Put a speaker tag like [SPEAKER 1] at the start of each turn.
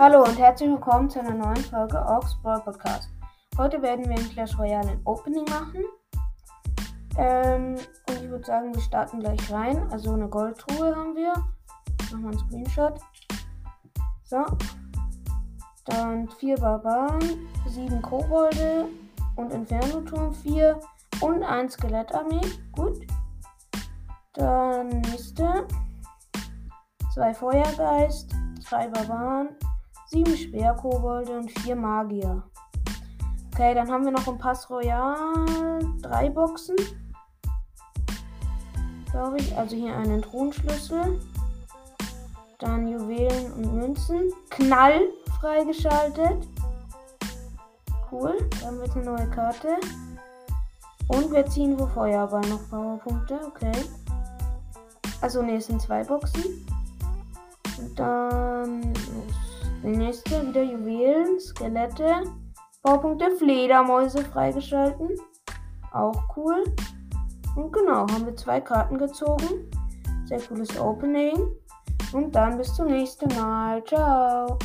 [SPEAKER 1] Hallo und herzlich willkommen zu einer neuen Folge Orks Brawl Podcast. Heute werden wir in Clash Royale ein Opening machen. Ähm, und ich würde sagen, wir starten gleich rein. Also eine Goldtruhe haben wir. Machen wir einen Screenshot. So. Dann vier Barbaren, sieben Kobolde und Inferno-Turm 4 und ein Skelettarmee. Gut. Dann nächste. Zwei Feuergeist, drei Barbaren, sieben Speerkobolde und vier Magier. Okay, dann haben wir noch im Pass Royal drei Boxen. Glaube ich. Also hier einen Thronschlüssel. Dann Juwelen und Münzen. Knall freigeschaltet. Cool. Dann haben wir jetzt eine neue Karte. Und wir ziehen wo Feuerball noch Powerpunkte. Okay. Also ne, es sind zwei Boxen. Und dann die nächste wieder Juwelen, Skelette, Baupunkte, Fledermäuse freigeschalten. Auch cool. Und genau, haben wir zwei Karten gezogen. Sehr cooles Opening. Und dann bis zum nächsten Mal. Ciao.